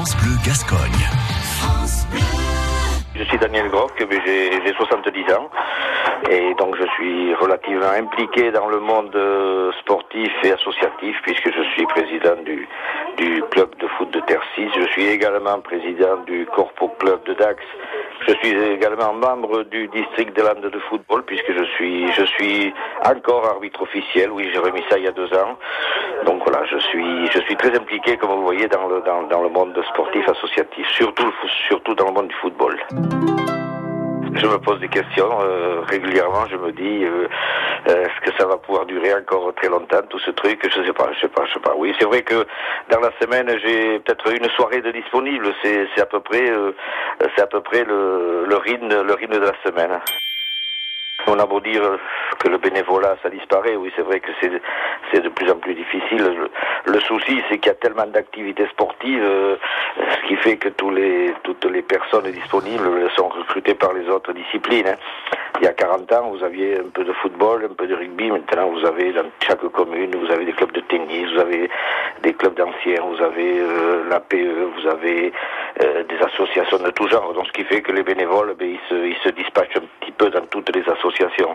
France Bleu Gascogne. Je suis Daniel Groc, j'ai j'ai 70 ans et donc je suis relativement impliqué dans le monde euh, sportif et associatif puisque je suis président du, club de foot de Tercis. Je suis également président du Corpo Club de Dax. Je suis également membre du district de Landes de football puisque je suis je suis encore arbitre officiel. Oui, j'ai remis ça il y a deux ans. Voilà, je suis je suis très impliqué comme vous voyez dans le dans, le monde sportif associatif, surtout surtout dans le monde du football. Je me pose des questions euh, régulièrement. Je me dis, euh, euh, est-ce que ça va pouvoir durer encore très longtemps tout ce truc? Je sais pas, je sais pas, je sais pas. Oui, c'est vrai que dans la semaine j'ai peut-être une soirée de disponible. C'est à peu près c'est à peu près le le le rythme de la semaine. On a beau dire que le bénévolat ça disparaît, oui c'est vrai que c'est c'est de plus en plus difficile. Le, souci c'est qu'il y a tellement d'activités sportives, euh, ce qui fait que toutes les personnes disponibles sont recrutées par les autres disciplines. hein. Il y a 40 ans, vous aviez un peu de football, un peu de rugby. Maintenant, vous avez dans chaque commune, vous avez des clubs de tennis, vous avez des clubs d'anciens, vous avez euh, l'APE, vous avez euh, des associations de tout genre. Donc, ce qui fait que les bénévoles, ben, ils, se, ils se dispatchent un petit peu dans toutes les associations.